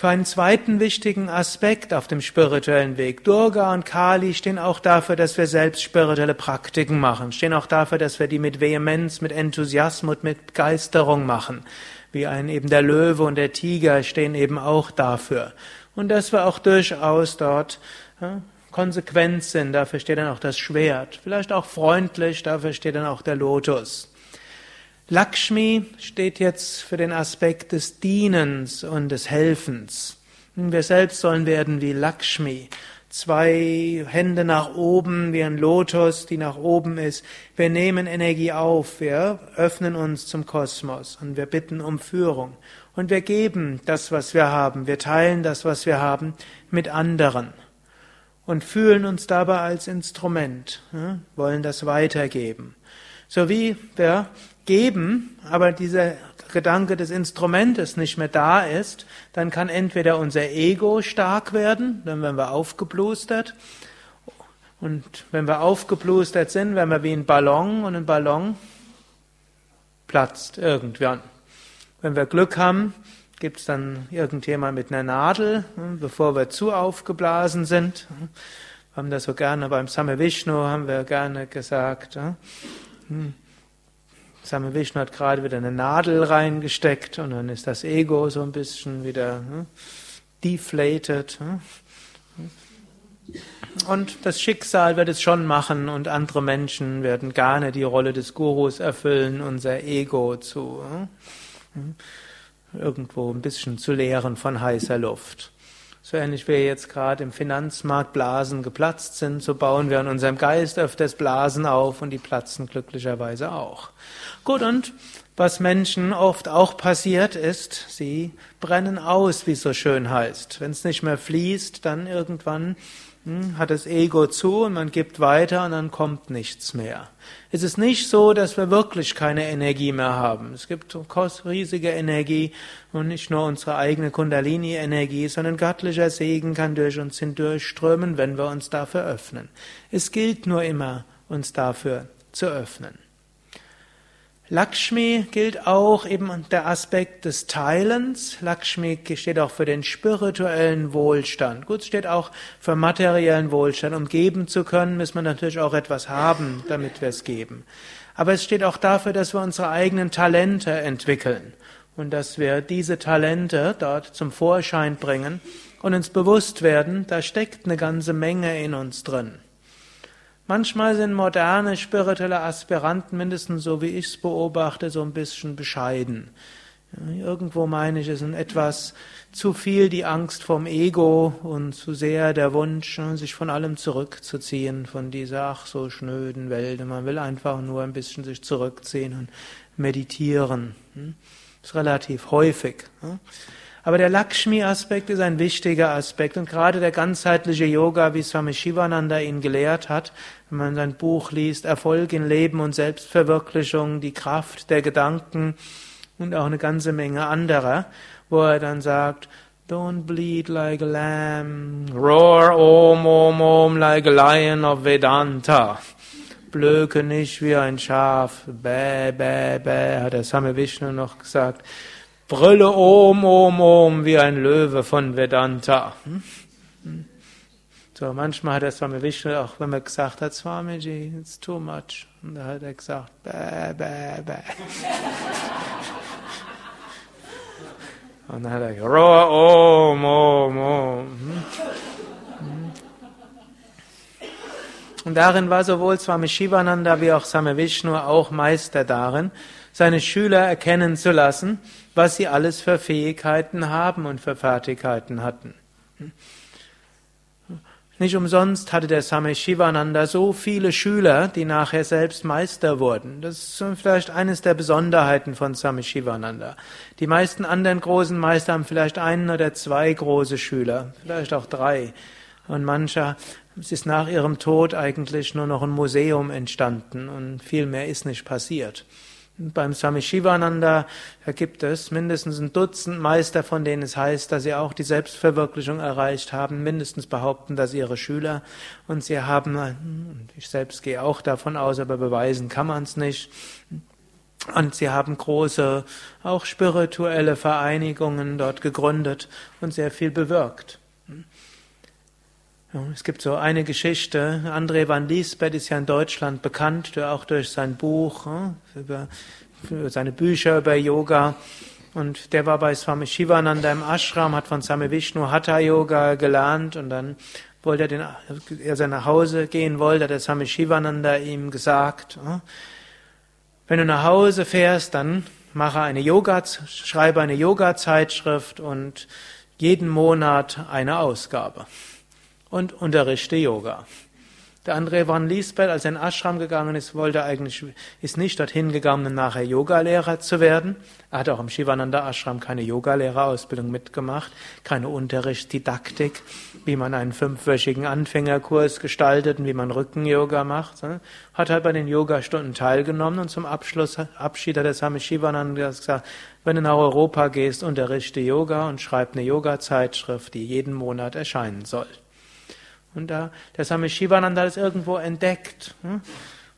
für einen zweiten wichtigen Aspekt auf dem spirituellen Weg. Durga und Kali stehen auch dafür, dass wir selbst spirituelle Praktiken machen, stehen auch dafür, dass wir die mit Vehemenz, mit Enthusiasmus mit Begeisterung machen. Wie ein eben der Löwe und der Tiger stehen eben auch dafür. Und dass wir auch durchaus dort ja, konsequent sind, dafür steht dann auch das Schwert. Vielleicht auch freundlich, dafür steht dann auch der Lotus. Lakshmi steht jetzt für den Aspekt des Dienens und des Helfens. Wir selbst sollen werden wie Lakshmi. Zwei Hände nach oben, wie ein Lotus, die nach oben ist. Wir nehmen Energie auf, wir öffnen uns zum Kosmos und wir bitten um Führung. Und wir geben das, was wir haben. Wir teilen das, was wir haben, mit anderen. Und fühlen uns dabei als Instrument, wollen das weitergeben. So wie wir geben, aber dieser Gedanke des Instrumentes nicht mehr da ist, dann kann entweder unser Ego stark werden, dann werden wir aufgeblustert. Und wenn wir aufgeblustert sind, werden wir wie ein Ballon und ein Ballon platzt irgendwann. Wenn wir Glück haben, gibt es dann irgendjemand mit einer Nadel, hm, bevor wir zu aufgeblasen sind. Wir haben das so gerne beim Same Vishnu, haben wir gerne gesagt, hm, Same Vishnu hat gerade wieder eine Nadel reingesteckt und dann ist das Ego so ein bisschen wieder hm, deflated. Hm. Und das Schicksal wird es schon machen und andere Menschen werden gerne die Rolle des Gurus erfüllen, unser Ego zu hm, irgendwo ein bisschen zu leeren von heißer Luft. So ähnlich wie jetzt gerade im Finanzmarkt Blasen geplatzt sind, so bauen wir in unserem Geist öfters Blasen auf und die platzen glücklicherweise auch. Gut, und was Menschen oft auch passiert ist, sie brennen aus, wie es so schön heißt. Wenn es nicht mehr fließt, dann irgendwann hat das Ego zu und man gibt weiter und dann kommt nichts mehr. Es ist nicht so, dass wir wirklich keine Energie mehr haben. Es gibt riesige Energie und nicht nur unsere eigene Kundalini-Energie, sondern göttlicher Segen kann durch uns hindurchströmen, wenn wir uns dafür öffnen. Es gilt nur immer, uns dafür zu öffnen. Lakshmi gilt auch eben der Aspekt des Teilens. Lakshmi steht auch für den spirituellen Wohlstand. Gut, steht auch für materiellen Wohlstand. Um geben zu können, muss man natürlich auch etwas haben, damit wir es geben. Aber es steht auch dafür, dass wir unsere eigenen Talente entwickeln und dass wir diese Talente dort zum Vorschein bringen und uns bewusst werden, da steckt eine ganze Menge in uns drin. Manchmal sind moderne spirituelle Aspiranten, mindestens so wie ich es beobachte, so ein bisschen bescheiden. Irgendwo meine ich, es ist etwas zu viel die Angst vom Ego und zu sehr der Wunsch, ne, sich von allem zurückzuziehen, von dieser ach so schnöden Welt. Man will einfach nur ein bisschen sich zurückziehen und meditieren. Hm? Das ist relativ häufig. Aber der Lakshmi-Aspekt ist ein wichtiger Aspekt und gerade der ganzheitliche Yoga, wie Swami Shivananda ihn gelehrt hat, wenn man sein Buch liest, Erfolg in Leben und Selbstverwirklichung, die Kraft der Gedanken und auch eine ganze Menge anderer, wo er dann sagt, Don't bleed like a lamb, roar om om om like a lion of Vedanta. Blöke nicht wie ein Schaf, bäh, bäh, bäh, hat der Same Vishnu noch gesagt. Brülle Om, Om, Om wie ein Löwe von Vedanta. Hm? Hm? So, manchmal hat er Swami Vishnu, auch wenn man gesagt hat, Swamiji, it's too much. Und da hat er gesagt, bäh, bäh, bäh. [laughs] Und dann hat er gesagt, Om, Om, Om. Und darin war sowohl Swami Shivananda wie auch Same Vishnu auch Meister darin, seine Schüler erkennen zu lassen, was sie alles für Fähigkeiten haben und für Fertigkeiten hatten. Nicht umsonst hatte der Same Shivananda so viele Schüler, die nachher selbst Meister wurden. Das ist vielleicht eines der Besonderheiten von Same Shivananda. Die meisten anderen großen Meister haben vielleicht einen oder zwei große Schüler, vielleicht auch drei. Und mancher, es ist nach ihrem Tod eigentlich nur noch ein Museum entstanden und viel mehr ist nicht passiert. Beim Swami Shivananda da gibt es mindestens ein Dutzend Meister, von denen es heißt, dass sie auch die Selbstverwirklichung erreicht haben, mindestens behaupten dass ihre Schüler. Und sie haben, ich selbst gehe auch davon aus, aber beweisen kann man es nicht. Und sie haben große, auch spirituelle Vereinigungen dort gegründet und sehr viel bewirkt. Es gibt so eine Geschichte. André van Liesbeth ist ja in Deutschland bekannt, auch durch sein Buch, über, seine Bücher über Yoga. Und der war bei Swami Shivananda im Ashram, hat von Swami Vishnu Hatha Yoga gelernt und dann wollte er, den, er nach Hause gehen wollte, hat der Swami Shivananda ihm gesagt, wenn du nach Hause fährst, dann mache eine Yoga, schreibe eine Yoga-Zeitschrift und jeden Monat eine Ausgabe und unterrichte Yoga. Der André van Liesbeth, als er in Ashram gegangen ist, wollte eigentlich, ist nicht dorthin gegangen, um nachher Yogalehrer zu werden. Er hat auch im Shivananda Ashram keine Yogalehrerausbildung mitgemacht, keine Unterrichtsdidaktik, wie man einen fünfwöchigen Anfängerkurs gestaltet und wie man Rücken-Yoga macht. Hat halt bei den Yogastunden teilgenommen und zum Abschluss, Abschied hat der Swami Shivananda gesagt, wenn du nach Europa gehst, unterrichte Yoga und schreib eine Yoga-Zeitschrift, die jeden Monat erscheinen soll. Und da, der Swami Shivananda das irgendwo entdeckt. Hm?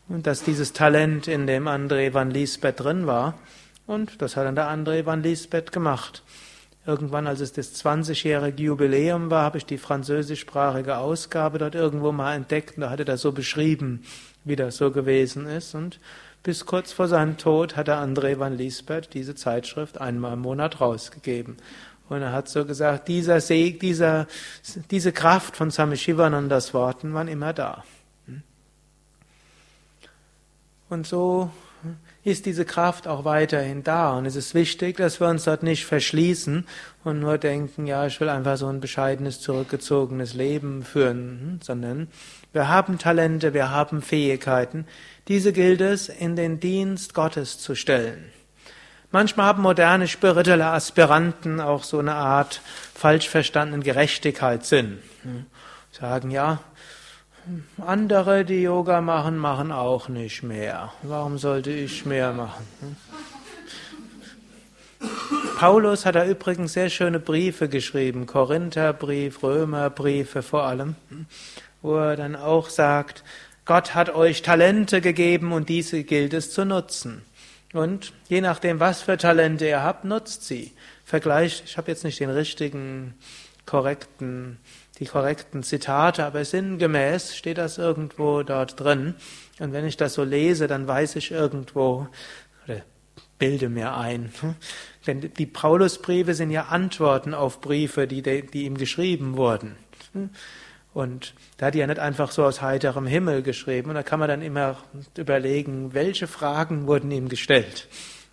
Und dass dieses Talent in dem André van Liesbeth drin war. Und das hat dann der André van Liesbeth gemacht. Irgendwann, als es das 20-jährige Jubiläum war, habe ich die französischsprachige Ausgabe dort irgendwo mal entdeckt. Und da hat er das so beschrieben, wie das so gewesen ist. Und bis kurz vor seinem Tod hat der André van Liesbeth diese Zeitschrift einmal im Monat rausgegeben. Und er hat so gesagt, dieser Seg, dieser, diese Kraft von Swami Shivanandas Worten waren immer da. Und so ist diese Kraft auch weiterhin da. Und es ist wichtig, dass wir uns dort nicht verschließen und nur denken, ja, ich will einfach so ein bescheidenes, zurückgezogenes Leben führen, sondern wir haben Talente, wir haben Fähigkeiten. Diese gilt es in den Dienst Gottes zu stellen. Manchmal haben moderne spirituelle Aspiranten auch so eine Art falsch verstandenen Gerechtigkeitssinn. Sagen, ja, andere, die Yoga machen, machen auch nicht mehr. Warum sollte ich mehr machen? Paulus hat da übrigens sehr schöne Briefe geschrieben, Korintherbrief, Römerbriefe vor allem, wo er dann auch sagt, Gott hat euch Talente gegeben und diese gilt es zu nutzen. Und je nachdem, was für Talente ihr habt, nutzt sie. Vergleicht, ich habe jetzt nicht den richtigen, korrekten, die korrekten Zitate, aber sinngemäß steht das irgendwo dort drin. Und wenn ich das so lese, dann weiß ich irgendwo, oder bilde mir ein. Denn die Paulusbriefe sind ja Antworten auf Briefe, die, die ihm geschrieben wurden. Und da hat die ja nicht einfach so aus heiterem Himmel geschrieben. Und da kann man dann immer überlegen, welche Fragen wurden ihm gestellt.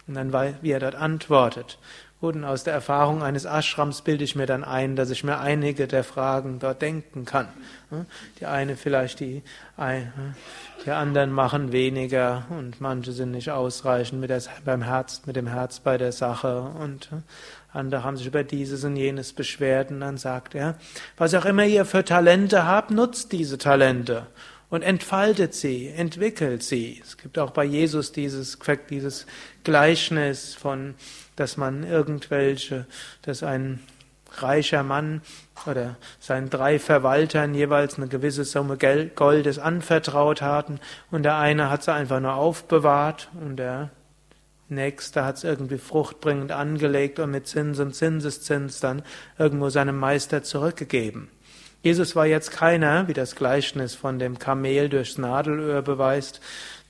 Und dann, wie er dort antwortet. Und aus der Erfahrung eines Ashrams bilde ich mir dann ein, dass ich mir einige der Fragen dort denken kann. Die eine vielleicht, die, die anderen machen weniger und manche sind nicht ausreichend mit, der, beim Herz, mit dem Herz bei der Sache und andere haben sich über dieses und jenes beschwert und dann sagt er, was auch immer ihr für Talente habt, nutzt diese Talente und entfaltet sie, entwickelt sie. Es gibt auch bei Jesus dieses, dieses Gleichnis von, dass man irgendwelche, dass ein reicher Mann oder seinen drei Verwaltern jeweils eine gewisse Summe Goldes anvertraut hatten und der eine hat sie einfach nur aufbewahrt und der Nächster hat es irgendwie fruchtbringend angelegt und mit Zins und Zinseszins dann irgendwo seinem Meister zurückgegeben. Jesus war jetzt keiner, wie das Gleichnis von dem Kamel durchs Nadelöhr beweist,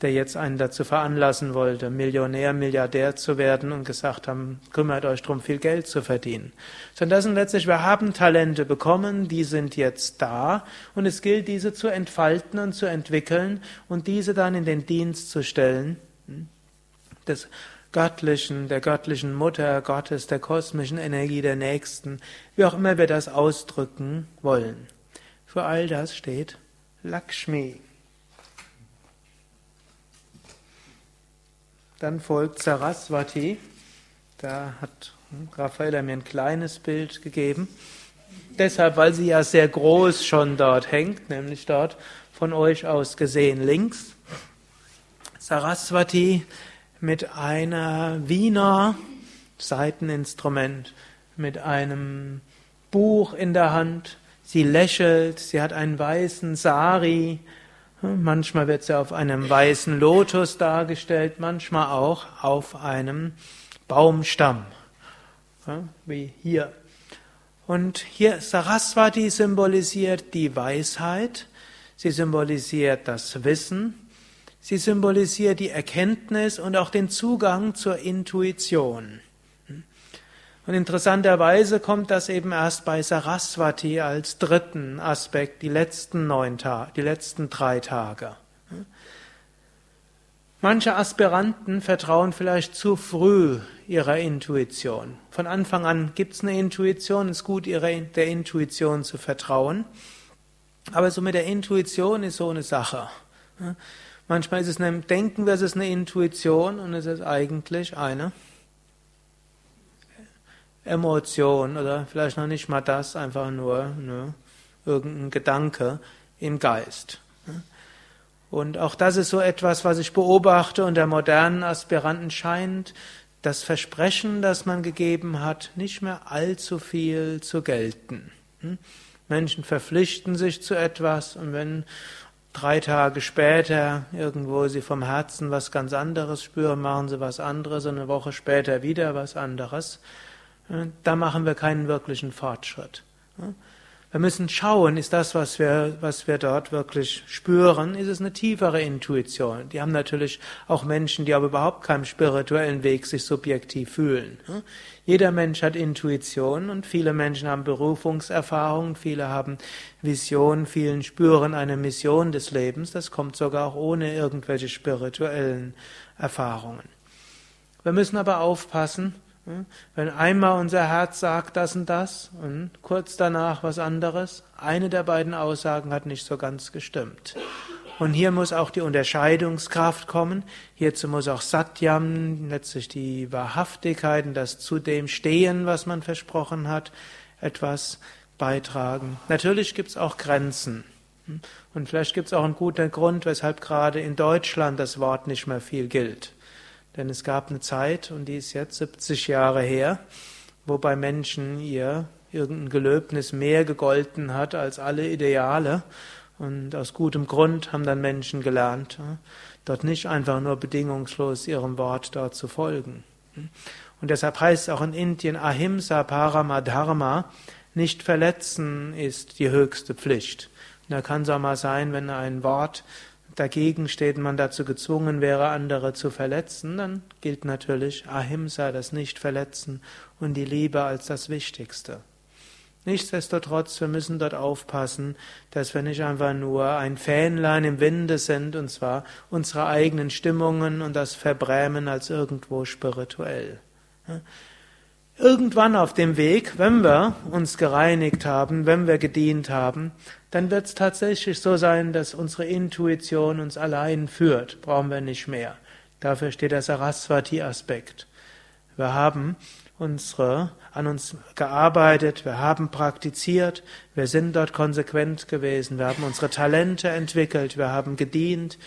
der jetzt einen dazu veranlassen wollte, Millionär, Milliardär zu werden und gesagt haben, kümmert euch darum, viel Geld zu verdienen. Sondern das sind letztlich, wir haben Talente bekommen, die sind jetzt da und es gilt, diese zu entfalten und zu entwickeln und diese dann in den Dienst zu stellen. Des Göttlichen, der göttlichen Mutter Gottes, der kosmischen Energie der Nächsten, wie auch immer wir das ausdrücken wollen. Für all das steht Lakshmi. Dann folgt Saraswati. Da hat Raffaella mir ein kleines Bild gegeben. Deshalb, weil sie ja sehr groß schon dort hängt, nämlich dort von euch aus gesehen links. Saraswati mit einer Wiener Seiteninstrument, mit einem Buch in der Hand. Sie lächelt, sie hat einen weißen Sari, Manchmal wird sie auf einem weißen Lotus dargestellt, manchmal auch auf einem Baumstamm, wie hier. Und hier Saraswati symbolisiert die Weisheit, sie symbolisiert das Wissen, sie symbolisiert die Erkenntnis und auch den Zugang zur Intuition. Und interessanterweise kommt das eben erst bei Saraswati als dritten Aspekt, die letzten neun Tage, die letzten drei Tage. Manche Aspiranten vertrauen vielleicht zu früh ihrer Intuition. Von Anfang an gibt es eine Intuition, es ist gut, ihrer, der Intuition zu vertrauen. Aber so mit der Intuition ist so eine Sache. Manchmal ist es eine, denken ist eine Intuition und es ist eigentlich eine Emotion oder vielleicht noch nicht mal das, einfach nur ne, irgendein Gedanke im Geist. Und auch das ist so etwas, was ich beobachte unter modernen Aspiranten scheint das Versprechen, das man gegeben hat, nicht mehr allzu viel zu gelten. Hm? Menschen verpflichten sich zu etwas und wenn drei Tage später irgendwo sie vom Herzen was ganz anderes spüren, machen sie was anderes und eine Woche später wieder was anderes da machen wir keinen wirklichen Fortschritt. Wir müssen schauen, ist das, was wir, was wir dort wirklich spüren, ist es eine tiefere Intuition. Die haben natürlich auch Menschen, die aber überhaupt keinem spirituellen Weg sich subjektiv fühlen. Jeder Mensch hat Intuition und viele Menschen haben Berufungserfahrungen, viele haben Visionen, vielen spüren eine Mission des Lebens. Das kommt sogar auch ohne irgendwelche spirituellen Erfahrungen. Wir müssen aber aufpassen, wenn einmal unser Herz sagt das und das und kurz danach was anderes, eine der beiden Aussagen hat nicht so ganz gestimmt. Und hier muss auch die Unterscheidungskraft kommen. Hierzu muss auch Satyam, letztlich die Wahrhaftigkeit und das zu dem Stehen, was man versprochen hat, etwas beitragen. Natürlich gibt es auch Grenzen. Und vielleicht gibt es auch einen guten Grund, weshalb gerade in Deutschland das Wort nicht mehr viel gilt. Denn es gab eine Zeit, und die ist jetzt 70 Jahre her, wo bei Menschen ihr irgendein Gelöbnis mehr gegolten hat als alle Ideale. Und aus gutem Grund haben dann Menschen gelernt, dort nicht einfach nur bedingungslos ihrem Wort dort zu folgen. Und deshalb heißt es auch in Indien Ahimsa Paramadharma, nicht verletzen ist die höchste Pflicht. Und da kann es auch mal sein, wenn ein Wort dagegen steht, man dazu gezwungen wäre, andere zu verletzen, dann gilt natürlich Ahimsa, das Nicht-Verletzen und die Liebe als das Wichtigste. Nichtsdestotrotz, wir müssen dort aufpassen, dass wir nicht einfach nur ein Fähnlein im Winde sind, und zwar unsere eigenen Stimmungen und das verbrämen als irgendwo spirituell. Irgendwann auf dem Weg, wenn wir uns gereinigt haben, wenn wir gedient haben, dann wird es tatsächlich so sein, dass unsere Intuition uns allein führt. Brauchen wir nicht mehr. Dafür steht der Saraswati-Aspekt. Wir haben unsere, an uns gearbeitet, wir haben praktiziert, wir sind dort konsequent gewesen, wir haben unsere Talente entwickelt, wir haben gedient,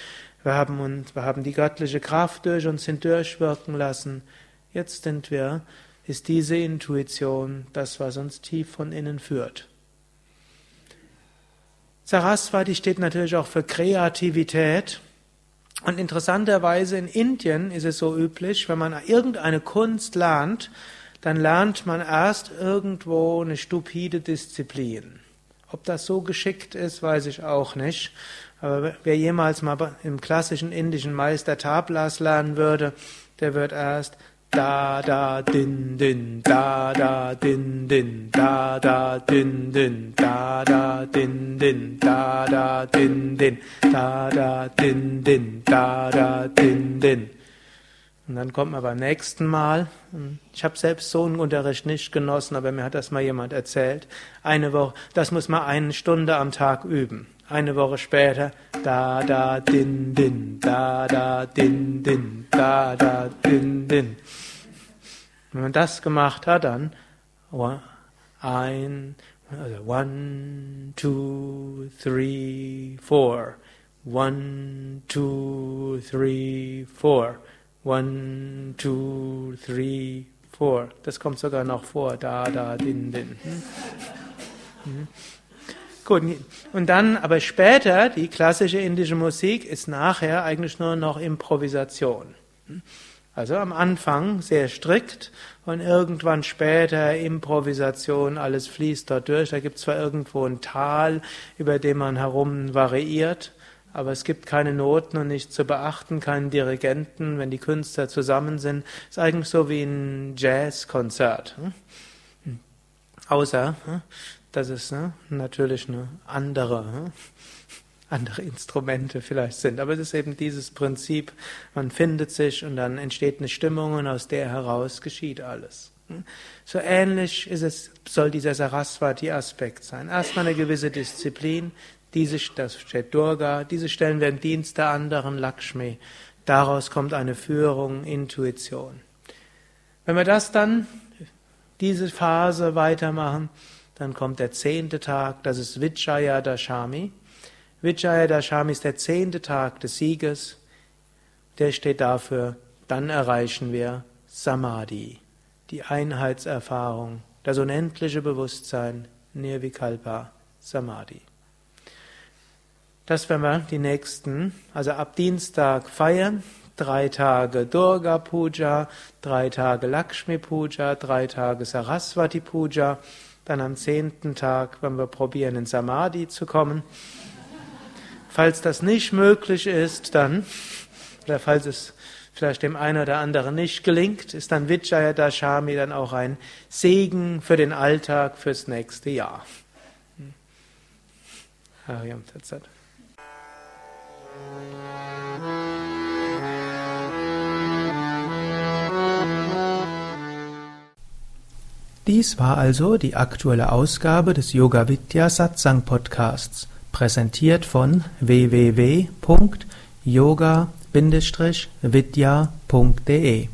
wir haben, uns, wir haben die göttliche Kraft durch uns hindurchwirken lassen. Jetzt sind wir ist diese Intuition das, was uns tief von innen führt. Saraswati steht natürlich auch für Kreativität. Und interessanterweise in Indien ist es so üblich, wenn man irgendeine Kunst lernt, dann lernt man erst irgendwo eine stupide Disziplin. Ob das so geschickt ist, weiß ich auch nicht. Aber wer jemals mal im klassischen indischen Meister Tablas lernen würde, der wird erst da da din din. Da da din din. Da da din din. Da da din din. Da da din din. Da da din din. Da da din din und dann kommt man beim nächsten Mal. Ich habe selbst so einen Unterricht nicht genossen, aber mir hat das mal jemand erzählt. Eine Woche, das muss man eine Stunde am Tag üben. Eine Woche später, da, da, din, din, da, da, din, din, da, da, din, din. Wenn man das gemacht hat, dann ein, also one, two, three, four. One, two, three, four. One, two, three, four. Das kommt sogar noch vor. Da, da, din, din. Hm? Hm? Gut, und dann, aber später, die klassische indische Musik ist nachher eigentlich nur noch Improvisation. Hm? Also am Anfang sehr strikt und irgendwann später Improvisation, alles fließt dort durch. Da gibt es zwar irgendwo ein Tal, über dem man herum variiert, aber es gibt keine Noten und nichts zu beachten, keinen Dirigenten, wenn die Künstler zusammen sind. Ist eigentlich so wie ein Jazzkonzert. Hm? Außer, hm, dass es ne, natürlich eine andere, hm, andere Instrumente vielleicht sind. Aber es ist eben dieses Prinzip, man findet sich und dann entsteht eine Stimmung und aus der heraus geschieht alles. So ähnlich ist es, soll dieser Saraswati-Aspekt sein. Erstmal eine gewisse Disziplin, diese, das steht Durga, diese Stellen werden Dienst der anderen, Lakshmi. Daraus kommt eine Führung, Intuition. Wenn wir das dann, diese Phase weitermachen, dann kommt der zehnte Tag, das ist Vijaya Dashami. Vijaya Dashami ist der zehnte Tag des Sieges. Der steht dafür, dann erreichen wir Samadhi, die Einheitserfahrung, das unendliche Bewusstsein, Nirvikalpa Samadhi. Das werden wir die nächsten, also ab Dienstag feiern. Drei Tage Durga Puja, drei Tage Lakshmi Puja, drei Tage Saraswati Puja. Dann am zehnten Tag werden wir probieren, in Samadhi zu kommen. Falls das nicht möglich ist, dann, oder falls es vielleicht dem einen oder anderen nicht gelingt, ist dann Vijaya Dashami dann auch ein Segen für den Alltag fürs nächste Jahr. Hariam Tatsat. Dies war also die aktuelle Ausgabe des Yoga Vidya Satsang Podcasts, präsentiert von www.yoga-vidya.de.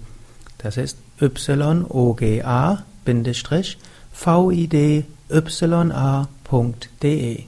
Das ist yoga-vidya.de.